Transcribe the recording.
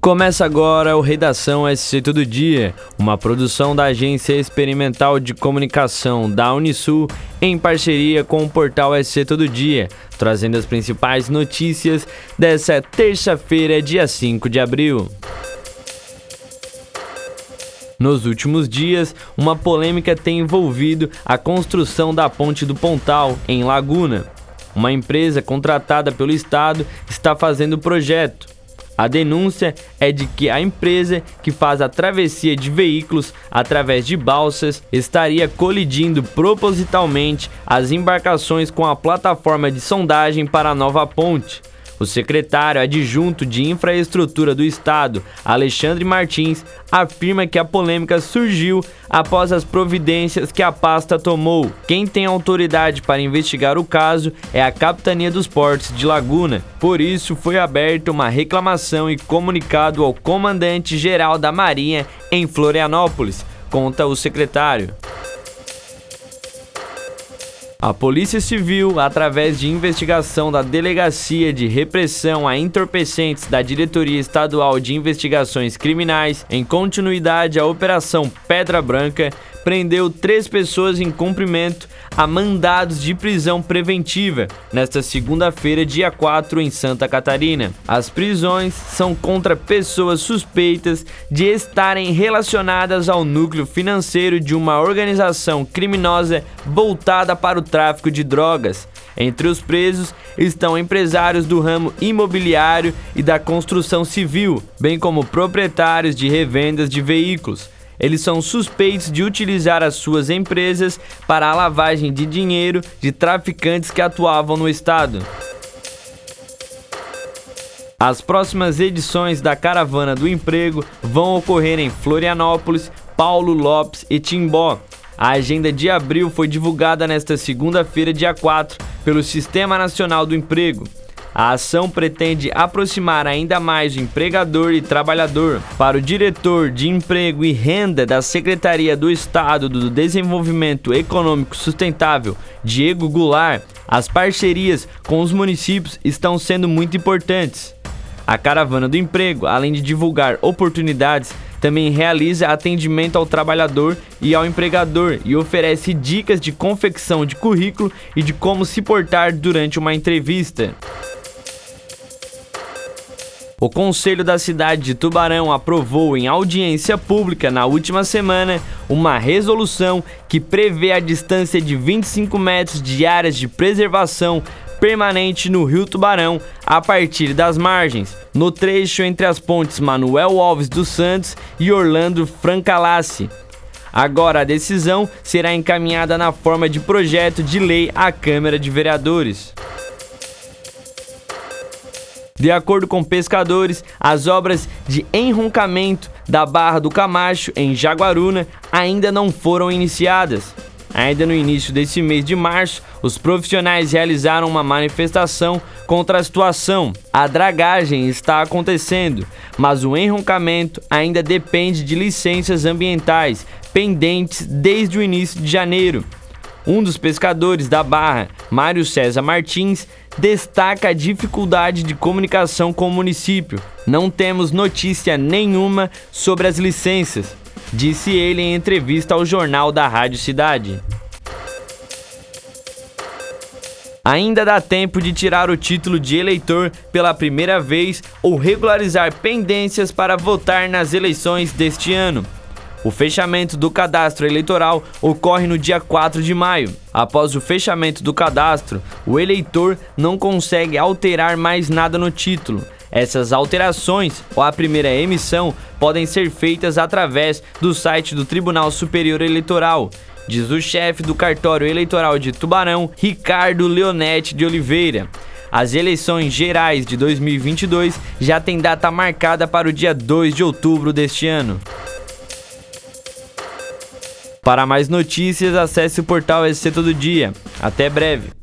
Começa agora o Redação SC Todo Dia, uma produção da Agência Experimental de Comunicação da Unisul em parceria com o portal SC Todo Dia, trazendo as principais notícias dessa terça-feira, dia 5 de abril. Nos últimos dias, uma polêmica tem envolvido a construção da Ponte do Pontal, em Laguna. Uma empresa contratada pelo Estado está fazendo o projeto. A denúncia é de que a empresa que faz a travessia de veículos através de balsas estaria colidindo propositalmente as embarcações com a plataforma de sondagem para a nova ponte. O secretário adjunto de Infraestrutura do Estado, Alexandre Martins, afirma que a polêmica surgiu após as providências que a pasta tomou. Quem tem autoridade para investigar o caso é a Capitania dos Portos de Laguna. Por isso, foi aberta uma reclamação e comunicado ao comandante-geral da Marinha em Florianópolis, conta o secretário. A Polícia Civil, através de investigação da Delegacia de Repressão a Entorpecentes da Diretoria Estadual de Investigações Criminais, em continuidade à Operação Pedra Branca, prendeu três pessoas em cumprimento a mandados de prisão preventiva nesta segunda-feira, dia 4, em Santa Catarina. As prisões são contra pessoas suspeitas de estarem relacionadas ao núcleo financeiro de uma organização criminosa voltada para o tráfico de drogas. Entre os presos estão empresários do ramo imobiliário e da construção civil, bem como proprietários de revendas de veículos. Eles são suspeitos de utilizar as suas empresas para a lavagem de dinheiro de traficantes que atuavam no estado. As próximas edições da Caravana do Emprego vão ocorrer em Florianópolis, Paulo Lopes e Timbó. A agenda de abril foi divulgada nesta segunda-feira, dia 4, pelo Sistema Nacional do Emprego. A ação pretende aproximar ainda mais o empregador e trabalhador. Para o diretor de Emprego e Renda da Secretaria do Estado do Desenvolvimento Econômico Sustentável, Diego Goulart, as parcerias com os municípios estão sendo muito importantes. A Caravana do Emprego, além de divulgar oportunidades, também realiza atendimento ao trabalhador e ao empregador e oferece dicas de confecção de currículo e de como se portar durante uma entrevista. O Conselho da cidade de Tubarão aprovou em audiência pública na última semana uma resolução que prevê a distância de 25 metros de áreas de preservação permanente no Rio Tubarão a partir das margens, no trecho entre as pontes Manuel Alves dos Santos e Orlando Francalassi. Agora a decisão será encaminhada na forma de projeto de lei à Câmara de Vereadores. De acordo com pescadores, as obras de enroncamento da Barra do Camacho, em Jaguaruna, ainda não foram iniciadas. Ainda no início desse mês de março, os profissionais realizaram uma manifestação contra a situação. A dragagem está acontecendo, mas o enroncamento ainda depende de licenças ambientais pendentes desde o início de janeiro. Um dos pescadores da Barra, Mário César Martins, destaca a dificuldade de comunicação com o município. Não temos notícia nenhuma sobre as licenças, disse ele em entrevista ao jornal da Rádio Cidade. Ainda dá tempo de tirar o título de eleitor pela primeira vez ou regularizar pendências para votar nas eleições deste ano. O fechamento do cadastro eleitoral ocorre no dia 4 de maio. Após o fechamento do cadastro, o eleitor não consegue alterar mais nada no título. Essas alterações ou a primeira emissão podem ser feitas através do site do Tribunal Superior Eleitoral, diz o chefe do cartório eleitoral de Tubarão, Ricardo Leonete de Oliveira. As eleições gerais de 2022 já têm data marcada para o dia 2 de outubro deste ano. Para mais notícias, acesse o portal SC Todo Dia. Até breve.